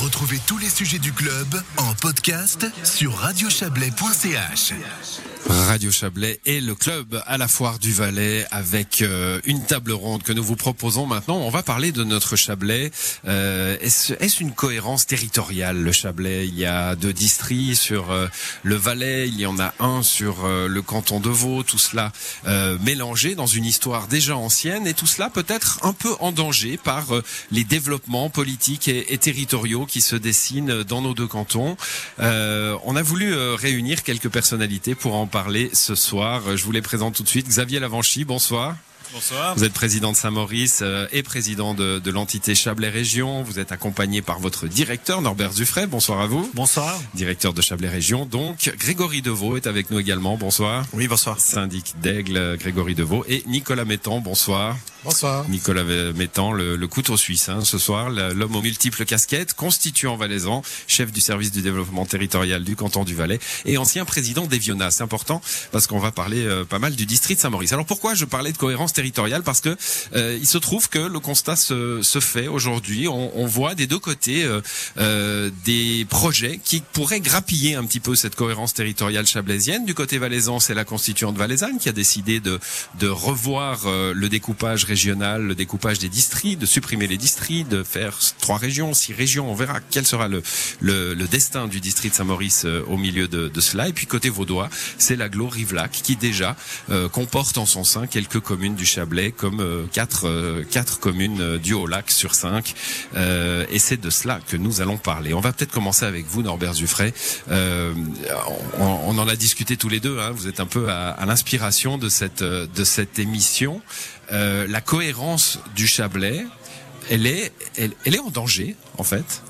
Retrouvez tous les sujets du club en podcast sur radiochablais.ch. Radio Chablais et le club à la foire du Valais avec euh, une table ronde que nous vous proposons maintenant. On va parler de notre Chablais. Euh, est-ce, une cohérence territoriale le Chablais? Il y a deux districts sur euh, le Valais, il y en a un sur le canton de Vaud, tout cela mélangé dans une histoire déjà ancienne et tout cela peut-être un peu en danger par les développements politiques et territoriaux qui se dessinent dans nos deux cantons. Euh, on a voulu euh, réunir quelques personnalités pour en parler ce soir. Je vous les présente tout de suite. Xavier Lavanchy, bonsoir. Bonsoir. Vous êtes président de Saint-Maurice euh, et président de, de l'entité Chablais Région. Vous êtes accompagné par votre directeur Norbert Dufray. Bonsoir à vous. Bonsoir. Directeur de Chablais Région. Donc Grégory Deveau est avec nous également. Bonsoir. Oui, bonsoir. Syndic d'Aigle, Grégory Deveau et Nicolas Mettan. Bonsoir. Bonsoir. Nicolas Mettan, le, le couteau suisse hein, ce soir, l'homme aux multiples casquettes, constituant valaisan, chef du service du développement territorial du canton du Valais et ancien président d'Eviona. C'est important parce qu'on va parler euh, pas mal du district de Saint-Maurice. Alors pourquoi je parlais de cohérence territoriale Parce que euh, il se trouve que le constat se, se fait aujourd'hui. On, on voit des deux côtés euh, euh, des projets qui pourraient grappiller un petit peu cette cohérence territoriale chablaisienne. Du côté valaisan, c'est la constituante valaisanne qui a décidé de, de revoir le découpage régional, le découpage des districts, de supprimer les districts, de faire trois régions, six régions. On verra quel sera le, le, le destin du district de Saint-Maurice au milieu de, de cela. Et puis côté vaudois, c'est l'agglo Rivelac qui déjà euh, comporte en son sein quelques communes du Chablais, comme euh, quatre, euh, quatre communes euh, du Haut-Lac sur cinq. Et c'est de cela que nous allons parler. On va peut-être commencer avec vous, Norbert Zuffray. On, en a discuté tous les deux. Hein. Vous êtes un peu à, l'inspiration de cette, de cette émission. La cohérence du Chablais, elle, elle est en danger, en fait.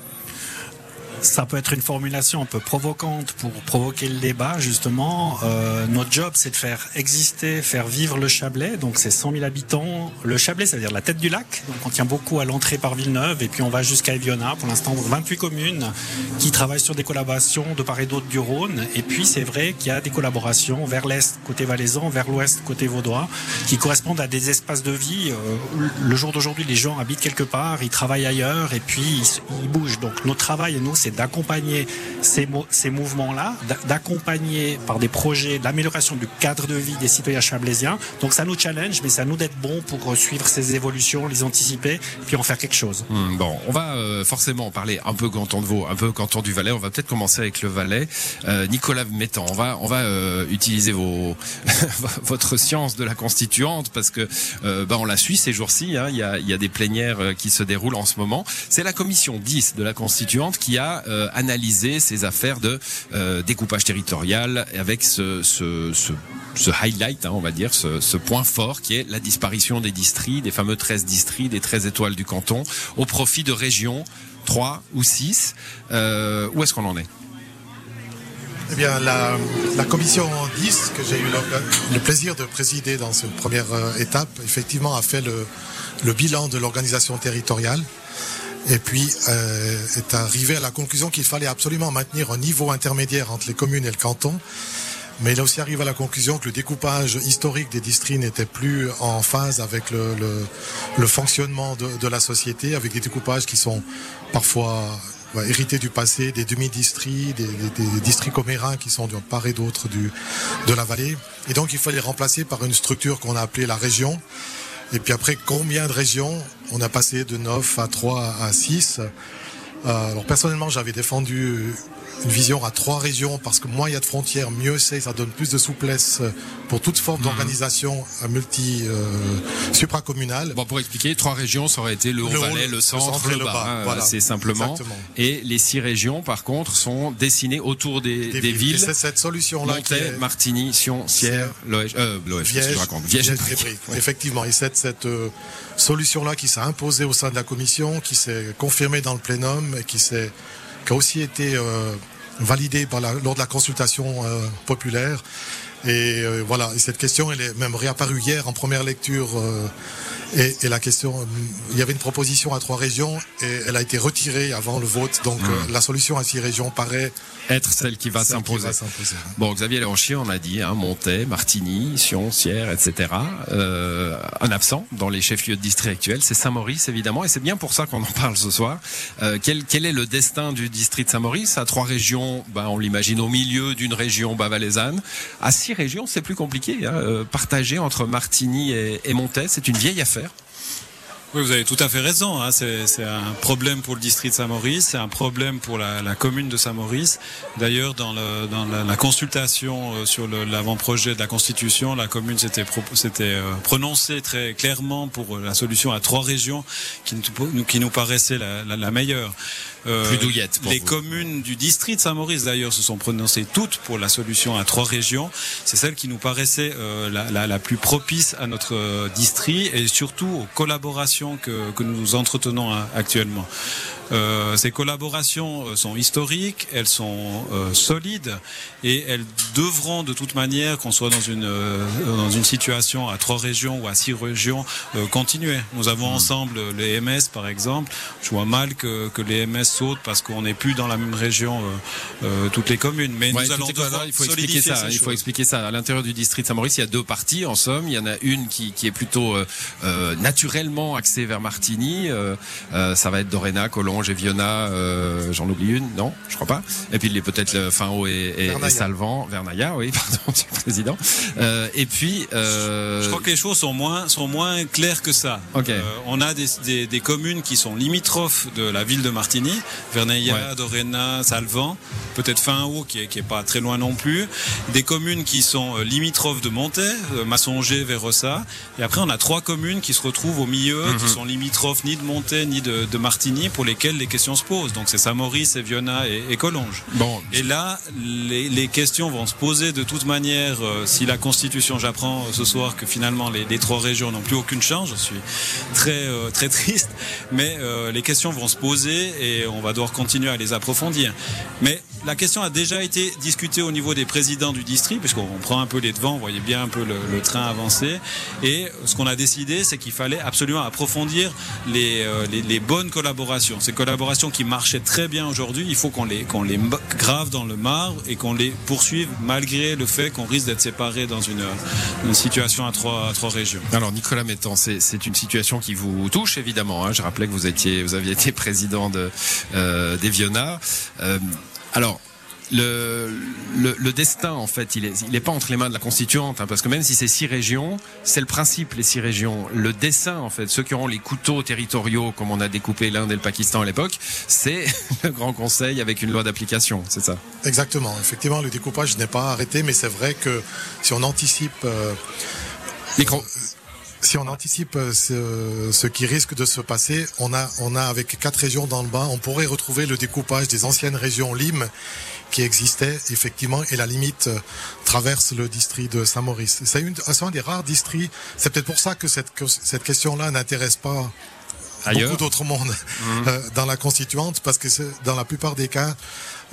Ça peut être une formulation un peu provocante pour provoquer le débat, justement. Euh, notre job, c'est de faire exister, faire vivre le Chablais. Donc, c'est 100 000 habitants. Le Chablais, ça veut dire la tête du lac. Donc, on tient beaucoup à l'entrée par Villeneuve. Et puis, on va jusqu'à Eviona. Pour l'instant, 28 communes qui travaillent sur des collaborations de part et d'autre du Rhône. Et puis, c'est vrai qu'il y a des collaborations vers l'est, côté valaisan, vers l'ouest, côté vaudois, qui correspondent à des espaces de vie. Euh, le jour d'aujourd'hui, les gens habitent quelque part, ils travaillent ailleurs et puis ils, ils bougent. Donc, notre travail, nous, c'est d'accompagner ces, mo- ces mouvements-là, d'a- d'accompagner par des projets d'amélioration du cadre de vie des citoyens chablaisiens. Donc, ça nous challenge, mais à nous d'être bons pour euh, suivre ces évolutions, les anticiper, puis en faire quelque chose. Hmm, bon, on va euh, forcément parler un peu canton de Vaud, un peu canton du Valais. On va peut-être commencer avec le Valais. Euh, Nicolas Mettan, on va, on va euh, utiliser vos, votre science de la constituante parce que bah, on la suit ces jours-ci. hein. Il y, a, il y a des plénières qui se déroulent en ce moment. C'est la commission 10 de la constituante qui a euh, analysé ces affaires de euh, découpage territorial avec ce, ce, ce, highlight, hein, on va dire, ce, point fort qui est la disparition des districts, des fameux 13 districts, des 13 étoiles du canton, au profit de régions 3 ou 6. Euh, où est-ce qu'on en est? Eh bien, la, commission 10, que j'ai eu le, le plaisir de présider dans cette première étape, effectivement a fait le, le bilan de l'organisation territoriale et puis euh, est arrivé à la conclusion qu'il fallait absolument maintenir un niveau intermédiaire entre les communes et le canton. Mais il a aussi arrivé à la conclusion que le découpage historique des districts n'était plus en phase avec le, le, le fonctionnement de, de la société, avec des découpages qui sont parfois hérités du passé, des demi-districts, des, des, des districts comérins qui sont de part et d'autre de la vallée. Et donc il fallait remplacer par une structure qu'on a appelée la région. Et puis après, combien de régions On a passé de 9 à 3 à 6. Euh, alors personnellement, j'avais défendu une vision à trois régions parce que moins il y a de frontières, mieux c'est, ça donne plus de souplesse pour toute forme d'organisation multi euh, supracommunale. Bon, pour expliquer, trois régions, ça aurait été le Le Haut-Valais, haut, le le centre, le et le bas, bas, hein, voilà. c'est simplement. Exactement. Et les six régions, par contre, sont dessinées autour des, des, Et villes. c'est cette solution-là qui Montaix, est Martigny, Sion, Sierre, Loège, euh, Loège, que je raconte Viège Viège Brie. Brie. Effectivement, et c'est cette euh, solution-là qui s'est imposée au sein de la commission, qui s'est confirmée dans le plénum et qui s'est qui a aussi été euh, la, lors de la consultation euh, populaire. Et euh, voilà, et cette question, elle est même réapparue hier en première lecture. euh, et, et la question, euh, il y avait une proposition à trois régions et elle a été retirée avant le vote. Donc euh, la solution à six régions paraît Être celle qui va s'imposer. s'imposer. Bon, Xavier Léonchier, on a dit, hein, Martigny, Sion, Sierre, etc. Euh, un absent dans les chefs-lieux de district actuels, c'est Saint-Maurice, évidemment, et c'est bien pour ça qu'on en parle ce soir. Euh, quel, quel est le destin du district de Saint-Maurice? À trois régions, ben, on l'imagine au milieu d'une région bas-valaisanne. À six régions, c'est plus compliqué. Hein, euh, partager entre Martigny et, et c'est une vieille affaire. Oui, vous avez tout à fait raison. Hein. C'est un problème pour le district de Saint-Maurice, c'est un problème pour la, commune de Saint-Maurice. D'ailleurs, dans, la, consultation euh, sur l'avant-projet de la Constitution, la commune s'était euh, prononcée très clairement pour la solution à trois régions qui nous, paraissait la meilleure. Euh, Plus douillette pour les vous. communes du district de Saint-Maurice d'ailleurs se sont prononcées toutes pour la solution à trois régions. C'est celle qui nous paraissait euh, la, la, la plus propice à notre euh, district et surtout aux collaborations que, que nous entretenons hein, actuellement. Euh, ces collaborations euh, sont historiques, elles sont euh, solides et elles devront de toute manière, qu'on soit dans une euh, dans une situation à trois régions ou à six régions, euh, continuer. Nous avons ensemble les MS par exemple. Je vois mal que, que les MS sautent parce qu'on n'est plus dans la même région euh, euh, toutes les communes. Mais Ouais, nous allons devoir il faut expliquer ça. Il faut choses. expliquer ça. À l'intérieur du district de Saint-Maurice, il y a deux parties en somme. Il y en a une qui, qui est plutôt euh, euh, naturellement axée vers Martigny. Euh, euh, ça va être Doréna, Collonges et Viona. Euh, J'en oublie une, non Je crois pas. Et puis peut-être le Fin-Haut et, et, et Vernaya. Salvan, Vernaya, oui, pardon, Monsieur le Président. Euh, et puis. Euh, Je crois que les choses sont moins, sont moins claires que ça. Euh, on a des, des, des communes qui sont limitrophes de la ville de Martigny, Verneilla, Ouais. Doréna, Salvan, peut-être Fin-Haut qui est, qui est pas très loin non plus. Des communes qui sont euh, limitrophes de Montaix, euh, Massonger, Vérossa. Et après, on a trois communes qui se retrouvent au milieu, Mhm. qui sont limitrophes ni de Montaix ni de, de Martigny, pour lesquelles les questions se posent. Donc c'est Saint-Maurice, et Viona et, et Collonges. Bon, Et là, les, les questions vont se poser de toute manière. euh, si la Constitution, j'apprends ce soir que finalement les, les trois régions n'ont plus aucune chance, je suis très euh, très triste. Mais euh, les questions vont se poser et on va devoir continuer à les approfondir. Mais la question a déjà été discutée au niveau des présidents du district, puisqu'on prend un peu les devants, vous voyez bien un peu le, train avancer. Et ce qu'on a décidé, c'est qu'il fallait absolument approfondir les, euh, bonnes collaborations. Ces collaborations qui marchaient très bien aujourd'hui, il faut qu'on les, grave dans le marbre et qu'on les poursuive malgré le fait qu'on risque d'être séparés dans une, une situation à trois, régions. Alors Nicolas Mettan, c'est une situation qui vous touche évidemment. Hein. Je rappelais que vous aviez été président de euh. Euh, alors. Le, le, le destin, en fait, il est, il est pas entre les mains de la constituante, hein, parce que même si c'est six régions, c'est le principe, les six régions. Le dessin, en fait, ceux qui auront les couteaux territoriaux, comme on a découpé l'Inde et le Pakistan à l'époque, c'est le Grand Conseil avec une loi d'application, c'est ça? Exactement. Effectivement, le découpage n'est pas arrêté, mais c'est vrai que si on anticipe, euh, Micro. Si on anticipe euh, ce, ce qui risque de se passer, on a, on a avec quatre régions dans le bas, on pourrait retrouver le découpage des anciennes régions Lim qui existaient effectivement et la limite euh, traverse le district de Saint-Maurice. C'est un des rares districts. C'est peut-être pour ça que cette, que cette question-là n'intéresse pas Ailleurs. beaucoup d'autres mondes euh, dans la constituante parce que dans la plupart des cas,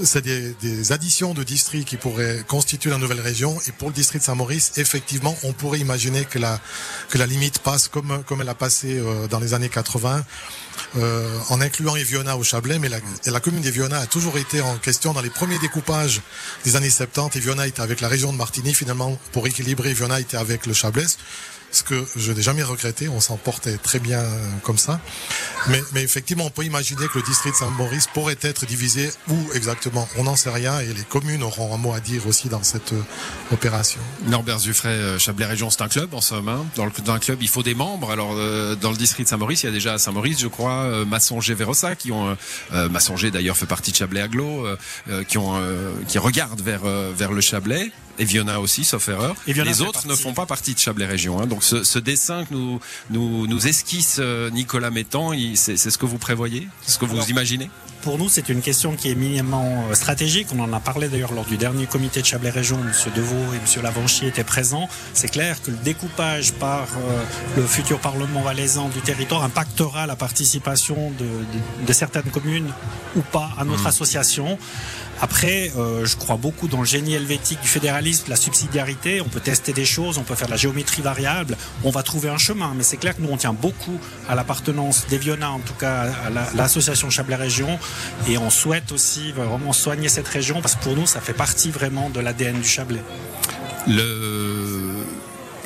c'est des, additions de districts qui pourraient constituer la nouvelle région. Et pour le district de Saint-Maurice, effectivement, on pourrait imaginer que la, que la limite passe comme, comme elle a passé euh, dans les années 80. euh, en incluant Eviona au Chablais, mais la, la commune d'Eviona a toujours été en question dans les premiers découpages des années 70. Eviona était avec la région de Martigny, finalement, pour équilibrer, Eviona était avec le Chablais, ce que je n'ai jamais regretté, on s'en portait très bien euh, comme ça. Mais, mais effectivement, on peut imaginer que le district de Saint-Maurice pourrait être divisé, où exactement, on n'en sait rien, et les communes auront un mot à dire aussi dans cette euh, opération. Norbert Zuffray, euh, Chablais Région, c'est un club en somme. Hein. Dans, le, un club, il faut des membres. Alors, euh, dans le district de Saint-Maurice, il y a déjà à Saint-Maurice, je crois, Massonger, Vérossa, qui ont. Euh, Massonger d'ailleurs fait partie de Chablais Aglo, qui ont, regardent vers le Chablais. Et Viona aussi, sauf erreur. Et Les autres ne font pas partie de Chablais Région. Hein. Donc, ce, ce dessin que nous nous, nous esquisse euh, Nicolas Mettan, c'est ce que vous prévoyez, c'est ce que vous Alors, imaginez? Pour nous, c'est une question qui est minimement euh, stratégique. On en a parlé d'ailleurs lors du dernier comité de Chablais Région. Monsieur Deveau et Monsieur Lavanchier étaient présents. C'est clair que le découpage par euh, le futur Parlement valaisan du territoire impactera la participation de, de- de certaines communes ou pas à notre association. Après, euh, je crois beaucoup dans le génie helvétique du fédéralisme, la subsidiarité. On peut tester des choses, on peut faire de la géométrie variable. On va trouver un chemin. Mais c'est clair que nous, on tient beaucoup à l'appartenance des Viona, en tout cas à l'association Chablais Région. Et on souhaite aussi vraiment soigner cette région parce que pour nous, ça fait partie vraiment de l'ADN du Chablais. Le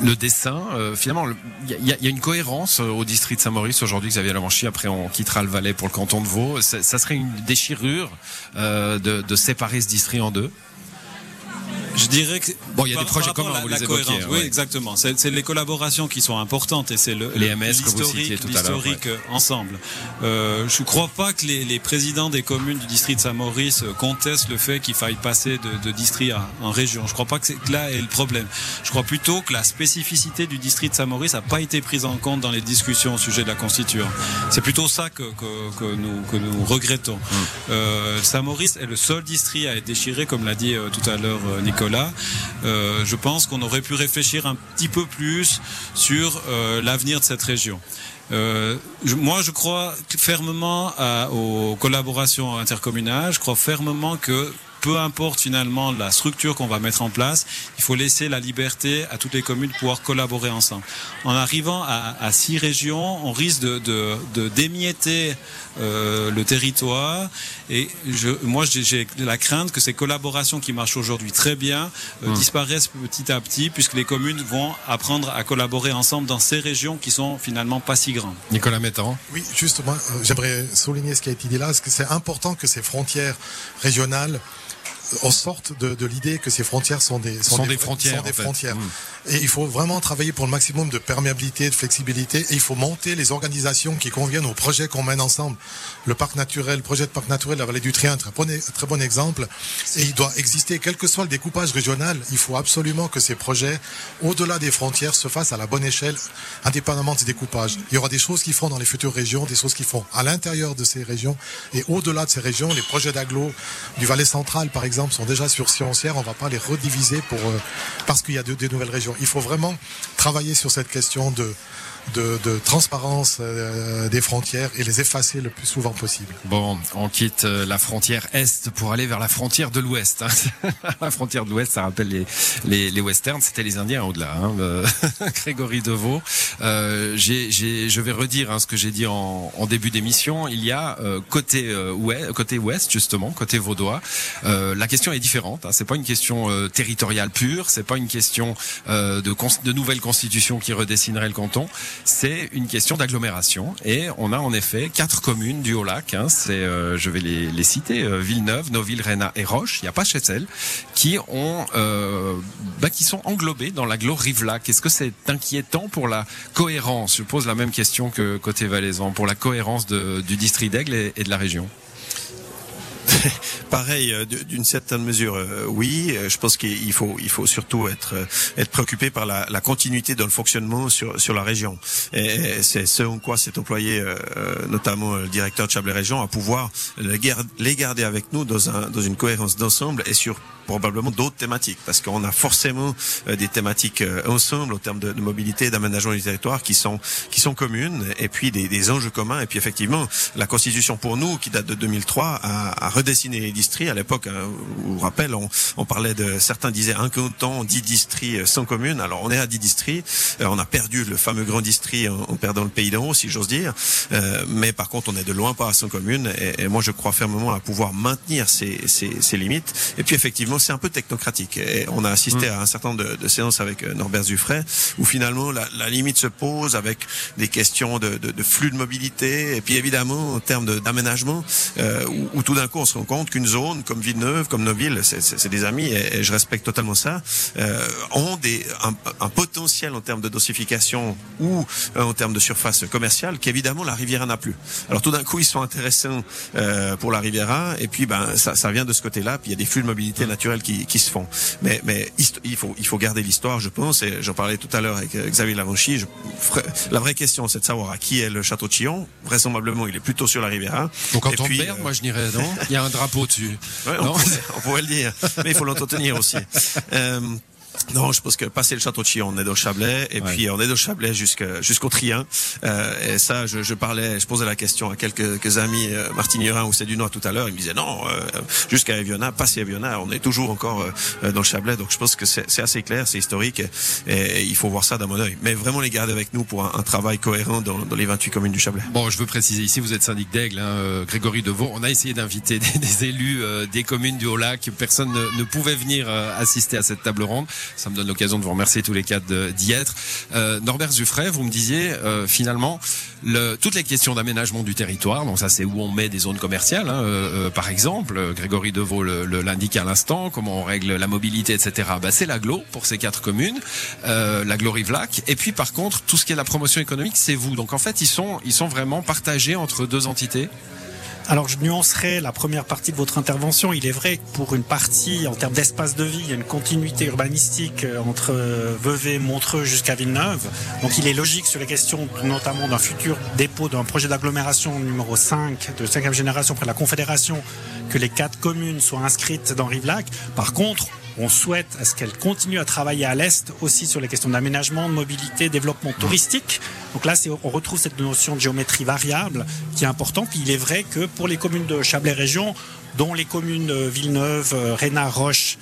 le dessin, euh, finalement, il y, y, a une cohérence euh, au district de Saint-Maurice aujourd'hui, Xavier Lavanchy. Après, on quittera le Valais pour le canton de Vaud. Ça, serait une déchirure euh, de, de séparer ce district en deux je dirais que bon, il y a des projets communs, vous les évoquiez, Oui, exactement. C'est les collaborations qui sont importantes et c'est le les MS l'historique ensemble. Euh, je ne crois pas que les, les, présidents des communes du district de Saint-Maurice contestent le fait qu'il faille passer de, de district à, en région. Je ne crois pas que, que là est le problème. Je crois plutôt que la spécificité du district de Saint-Maurice n'a pas été prise en compte dans les discussions au sujet de la constitution. C'est plutôt ça que, que, que, nous, que nous regrettons. Hum. Euh, Saint-Maurice est le seul district à être déchiré, comme l'a dit euh, tout à l'heure euh, Nicolas euh, je pense qu'on aurait pu réfléchir un petit peu plus sur euh, l'avenir de cette région. Euh, moi, je crois fermement aux collaborations intercommunales. Je crois fermement que peu importe finalement la structure qu'on va mettre en place, il faut laisser la liberté à toutes les communes de pouvoir collaborer ensemble. En arrivant à, six régions, on risque de, de, démietter euh, le territoire et je, moi j'ai la crainte que ces collaborations qui marchent aujourd'hui très bien euh, hum. disparaissent petit à petit puisque les communes vont apprendre à collaborer ensemble dans ces régions qui sont finalement pas si grandes. Nicolas Mettan. Oui, justement, euh, j'aimerais souligner ce qui a été dit là, parce que c'est important que ces frontières régionales on sorte de, de l'idée que ces frontières sont des, sont, des, frontières. Sont des frontières. Mmh. Et il faut vraiment travailler pour le maximum de perméabilité, de flexibilité. Et il faut monter les organisations qui conviennent au projet qu'on mène ensemble. Le parc naturel, le projet de parc naturel de la vallée du Trien, très bon, très bon exemple. Et il doit exister, quel que soit le découpage régional, il faut absolument que ces projets, au-delà des frontières, se fassent à la bonne échelle, indépendamment de ces découpages. Il y aura des choses qui feront dans les futures régions, des choses qui font à l'intérieur de ces régions. Et au-delà de ces régions, les projets d'agglo du Valais central, par exemple, sont déjà sur Sciencière. On ne va pas les rediviser pour, euh, parce qu'il y a des nouvelles régions. Il faut vraiment travailler sur cette question de, de, transparence euh, des frontières et les effacer le plus souvent possible. Bon, on quitte euh, la frontière est pour aller vers la frontière de l'ouest. Hein. la frontière de l'ouest, ça rappelle les, les, les westerns, c'était les Indiens au-delà. Hein. Euh, Grégory Deveau. Euh, je vais redire hein, ce que j'ai dit en, en début d'émission. Il y a côté ouest, côté ouest justement, côté vaudois. la question est différente. Hein. C'est pas une question territoriale pure. C'est pas une question de, de nouvelle constitution qui redessinerait le canton c'est une question d'agglomération. Et on a en effet quatre communes du Haut-Lac. Hein, euh, je vais les, citer euh, Villeneuve, Noville, Réna et Roche. Il n'y a pas Chessel qui ont, euh, bah, sont englobés dans l'agglo Rivelac. Est-ce que c'est inquiétant pour la cohérence? Je pose la même question que côté valaisan pour la cohérence du district d'Aigle et de la région. Pareil, euh, d'une certaine mesure, euh, oui. Euh, je pense qu'il faut, il faut surtout être, être préoccupé par la, la continuité dans le fonctionnement sur, sur la région. Et c'est ce en quoi s'est employé notamment le directeur de Chablais Région à pouvoir les garder avec nous dans, un, dans une cohérence d'ensemble et sur probablement d'autres thématiques, parce qu'on a forcément des thématiques ensemble au terme de, de mobilité, d'aménagement du territoire qui sont qui sont communes, et puis des, des, enjeux communs. Et puis effectivement, la Constitution pour nous, qui date de 2003, a, a redessiné les districts. À l'époque, hein, vous vous rappelez, on, on, parlait de certains disaient un canton, dix districts sans communes. Alors on est à dix districts. Euh, on a perdu le fameux grand district en, perdant le pays d'en haut, si j'ose dire. Euh, mais par contre, on est de loin pas à 100 communes. Et, et, moi, je crois fermement à pouvoir maintenir ces, ces, ces limites. Et puis effectivement c'est un peu technocratique. Et on a assisté mm. à un certain nombre de, séances avec euh, Norbert Zuffray, où finalement la, limite se pose avec des questions de, flux de mobilité, et puis évidemment en termes d'aménagement, euh, où, tout d'un coup on se rend compte qu'une zone comme Villeneuve, comme nos villes, c'est des amis, et, je respecte totalement ça, euh, ont des, un, potentiel en termes de dosification ou en termes de surface commerciale qu'évidemment la Riviera n'a plus. Alors tout d'un coup ils sont intéressants pour la Riviera, et puis ben ça, ça vient de ce côté-là, puis il y a des flux de mobilité naturelle qui, qui, se font. Mais, mais il faut, il faut garder l'histoire, je pense, et j'en parlais tout à l'heure avec euh, Xavier Lavanchy. la vraie question, c'est de savoir à qui est le château de Chillon. Vraisemblablement, il est plutôt sur la Riviera. Donc quand on perd, euh, moi je dirais non? Il y a un drapeau dessus. on, pourrait, le dire, mais il faut l'entretenir aussi. Euh, Non, je pense que passer le château de Chillon, on est au Chablais, et Ouais. puis on est au Chablais jusqu'au Trien. Euh, et ça, je, je parlais, je posais la question à quelques, quelques amis euh, martignerins ou du Nord tout à l'heure. Ils me disaient non, euh, jusqu'à Eviona, passer Eviona, on est toujours encore euh, dans le Chablais. Donc je pense que c'est assez clair, c'est historique, et, et il faut voir ça d'un bon oeil. Mais vraiment les garder avec nous pour un, un travail cohérent dans, dans les 28 communes du Chablais. Bon, je veux préciser ici, vous êtes syndic d'Aigle, hein, euh, Grégory Deveau. On a essayé d'inviter des, des élus euh, des communes du Haut-Lac. Personne ne, ne pouvait venir euh, assister à cette table ronde. Ça me donne l'occasion de vous remercier tous les quatre d'y être. Euh, Norbert Zuffray, vous me disiez euh, finalement le, toutes les questions d'aménagement du territoire. Donc ça, c'est où on met des zones commerciales, hein, euh, euh, par exemple. Euh, Grégory Deveau l'indique à l'instant. Comment on règle la mobilité, etc. Bah, c'est l'aglo pour ces quatre communes, euh, l'aglo Rivelac. Et puis par contre, tout ce qui est la promotion économique, c'est vous. Donc en fait, ils sont ils sont vraiment partagés entre deux entités? Alors je nuancerai la première partie de votre intervention. Il est vrai que pour une partie, en termes d'espace de vie, il y a une continuité urbanistique euh, entre euh, Vevey, Montreux jusqu'à Villeneuve. Donc il est logique sur les questions notamment d'un futur dépôt d'un projet d'agglomération numéro 5 de cinquième génération près de la Confédération que les quatre communes soient inscrites dans Rivelac. Par contre, on souhaite à ce qu'elles continuent à travailler à l'Est aussi sur les questions d'aménagement, de mobilité, développement touristique. Donc là, on retrouve cette notion de géométrie variable qui est importante. Puis il est vrai que pour les communes de Chablais Région, dont les communes de Villeneuve, Rénat, Roche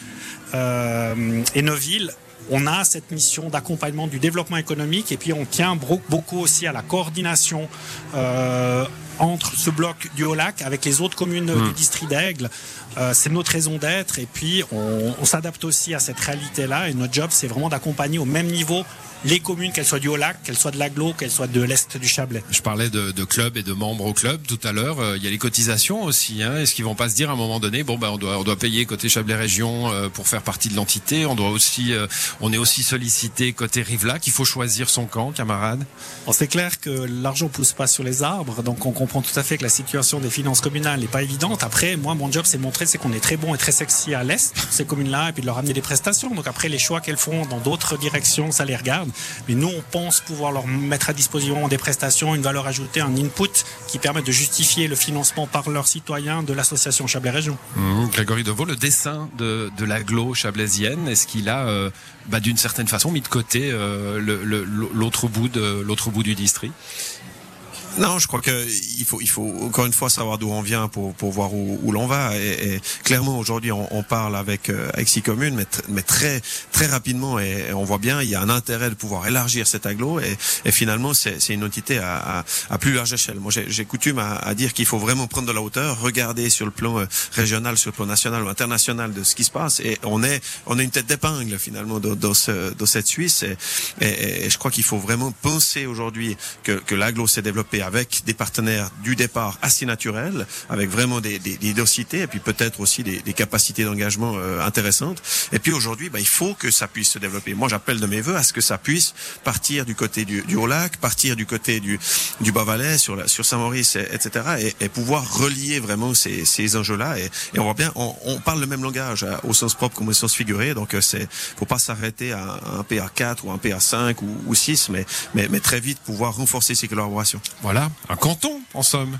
euh, et Neuville, on a cette mission d'accompagnement du développement économique et puis on tient beaucoup aussi à la coordination euh, entre ce bloc du Haut-Lac avec les autres communes du district d'Aigle. Euh, c'est notre raison d'être et puis on, on s'adapte aussi à cette réalité-là et notre job c'est vraiment d'accompagner au même niveau les communes, qu'elles soient du Haut-Lac, qu'elles soient de l'Aglo, qu'elles soient de l'Est du Chablais. Je parlais de, de clubs et de membres au club tout à l'heure. Euh, Il y a les cotisations aussi. Hein. Est-ce qu'ils vont pas se dire à un moment donné, bon ben on doit on doit payer côté Chablais Région euh, pour faire partie de l'entité. On doit aussi euh, on est aussi sollicité côté Rivelac. Il faut choisir son camp, camarade. Bon, c'est clair que l'argent pousse pas sur les arbres, donc on comprend tout à fait que la situation des finances communales n'est pas évidente. Après, moi, mon job, c'est de montrer c'est qu'on est très bon et très sexy à l'est, ces communes-là, et puis de leur amener des prestations. Donc après, les choix qu'elles font dans d'autres directions, ça les regarde. Mais nous, on pense pouvoir leur mettre à disposition des prestations, une valeur ajoutée, un input qui permet de justifier le financement par leurs citoyens de l'association Chablais Région. Mmh, Grégory Deveau, le dessin de, de l'aglo chablaisienne, est-ce qu'il a euh, bah, d'une certaine façon mis de côté euh, l'autre bout du district? Non, je crois que il faut, il faut encore une fois savoir d'où on vient pour, pour voir où, où l'on va. Et, et clairement, aujourd'hui, on, on parle avec, euh, avec six communes, mais, tr- mais très, très rapidement, et, et on voit bien, il y a un intérêt de pouvoir élargir cet aglo. Et, et finalement, c'est une entité à, à, à plus large échelle. Moi, j'ai coutume à, à dire qu'il faut vraiment prendre de la hauteur, regarder sur le plan euh, régional, sur le plan national ou international de ce qui se passe. Et on est, on est une tête d'épingle finalement dans, dans, ce, dans cette Suisse. Et, et, et je crois qu'il faut vraiment penser aujourd'hui que, que l'aglo s'est développé avec des partenaires du départ assez naturels, avec vraiment des, des, des et puis peut-être aussi des, des capacités d'engagement euh, intéressantes. Et puis aujourd'hui, bah, il faut que ça puisse se développer. Moi, j'appelle de mes voeux à ce que ça puisse partir du côté du, du Haut-Lac, partir du côté du, du Bas-Valais, sur, sur Saint-Maurice, et- etc. Et, et pouvoir relier vraiment ces, ces enjeux-là. Et, et on voit bien, on, on parle le même langage hein, au sens propre comme au sens figuré. Donc, euh, c'est faut pas s'arrêter à un PA4 ou un PA5 ou, ou 6, mais, mais, mais très vite pouvoir renforcer ces collaborations. Un canton en somme.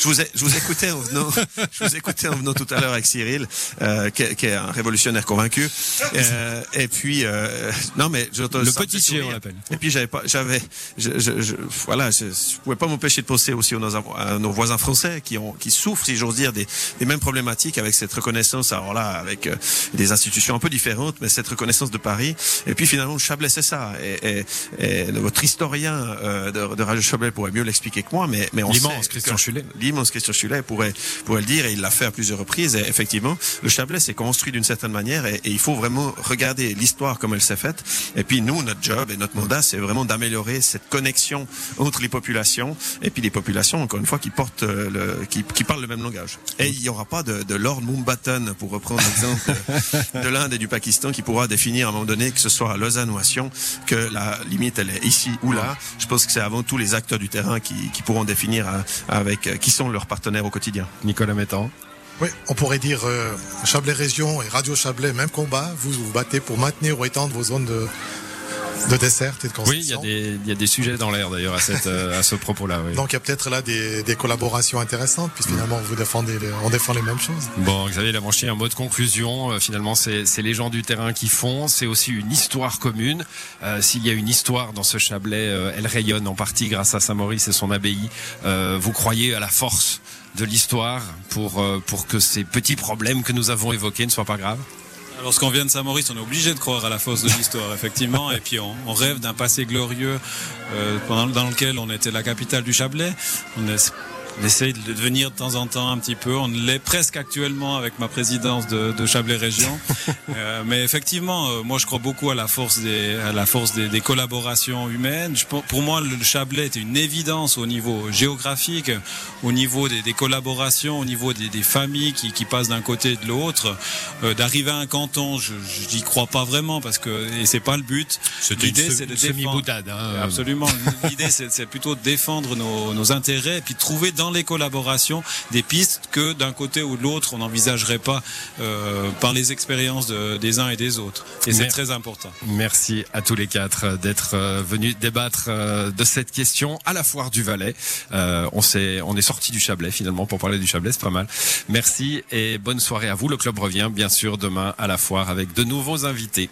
Je vous, ai, je vous écoutais en venant, je vous écoutais en venant tout à l'heure avec Cyril, euh, qui, est, qui est un révolutionnaire convaincu. Euh, et puis, euh, non mais je, Le petit chien, on l'appelle. Et puis j'avais pas, j'avais, je, je, je- voilà, je, je pouvais pas m'empêcher de penser aussi aux, nos- à nos voisins français qui ont, qui souffrent, si j'ose dire, des, des mêmes problématiques avec cette reconnaissance. Alors là, avec euh, des institutions un peu différentes, mais cette reconnaissance de Paris. Et puis finalement, le Chablais, c'est ça. Et, et, et votre historien euh, de, de Radio Chablais pourrait mieux l'expliquer que moi, mais, mais on L'immense Christian Chulet. L'immense Christian Chulet pourrait, pourrait le dire et il l'a fait à plusieurs reprises. Et effectivement, le Chablais s'est construit d'une certaine manière et, il faut vraiment regarder l'histoire comme elle s'est faite. Et puis nous, notre job et notre mandat, c'est vraiment d'améliorer cette connexion entre les populations et puis les populations, encore une fois, qui portent euh, le, qui, qui parlent le même langage. Et il n'y aura pas de, de Lord Mountbatten, pour reprendre l'exemple de l'Inde et du Pakistan, qui pourra définir à un moment donné, que ce soit à Lausanne ou à Sion, que la limite elle est ici ou là. Je pense que c'est avant tout les acteurs du terrain qui, qui pourront définir euh, avec euh, qui sont leurs partenaires au quotidien. Nicolas Mettan. Oui, on pourrait dire euh, Chablais Région et Radio Chablais, même combat. Vous vous battez pour maintenir ou étendre vos zones de, de dessert et de Oui, il y, a des, il y a des sujets dans l'air d'ailleurs à, cette, euh, à ce propos-là. Oui. Donc il y a peut-être là des, des collaborations intéressantes, puisque finalement vous défendez, les- on défend les mêmes choses. Bon, Xavier Lamanchier, un mot de conclusion. Euh, finalement, c'est les gens du terrain qui font. C'est aussi une histoire commune. Euh, S'il y a une histoire dans ce Chablais, euh, elle rayonne en partie grâce à Saint-Maurice et son abbaye. Vous croyez à la force de l'histoire pour, pour que ces petits problèmes que nous avons évoqués ne soient pas graves? Lorsqu'on vient de Saint-Maurice, on est obligé de croire à la force de l'histoire, effectivement. Et puis on, on rêve d'un passé glorieux euh, pendant, dans lequel on était la capitale du Chablais. On essaye de le devenir de temps en temps un petit peu. On l'est presque actuellement avec ma présidence de, de Chablais Région. Euh, mais effectivement, euh, moi je crois beaucoup à la force des, à la force des, des collaborations humaines. Je pour moi, le Chablais était une évidence au niveau géographique, au niveau des, des collaborations, au niveau des, des familles qui, qui passent d'un côté et de l'autre. Euh, D'arriver à un canton, je n'y crois pas vraiment parce que et c'est pas le but. L'idée c'est de défendre. Hein, Absolument. L'idée, c'est c'est plutôt de défendre nos, nos intérêts et puis de trouver dans les collaborations des pistes que d'un côté ou de l'autre, on n'envisagerait pas euh, par les expériences de- des uns et des autres. Et c'est très important. Merci à tous les quatre euh, d'être euh, venus débattre de cette question à la foire du Valais. Euh, on s'est, on est sorti du Chablais finalement pour parler du Chablais, c'est pas mal. Merci et bonne soirée à vous. Le club revient bien sûr demain à la foire avec de nouveaux invités.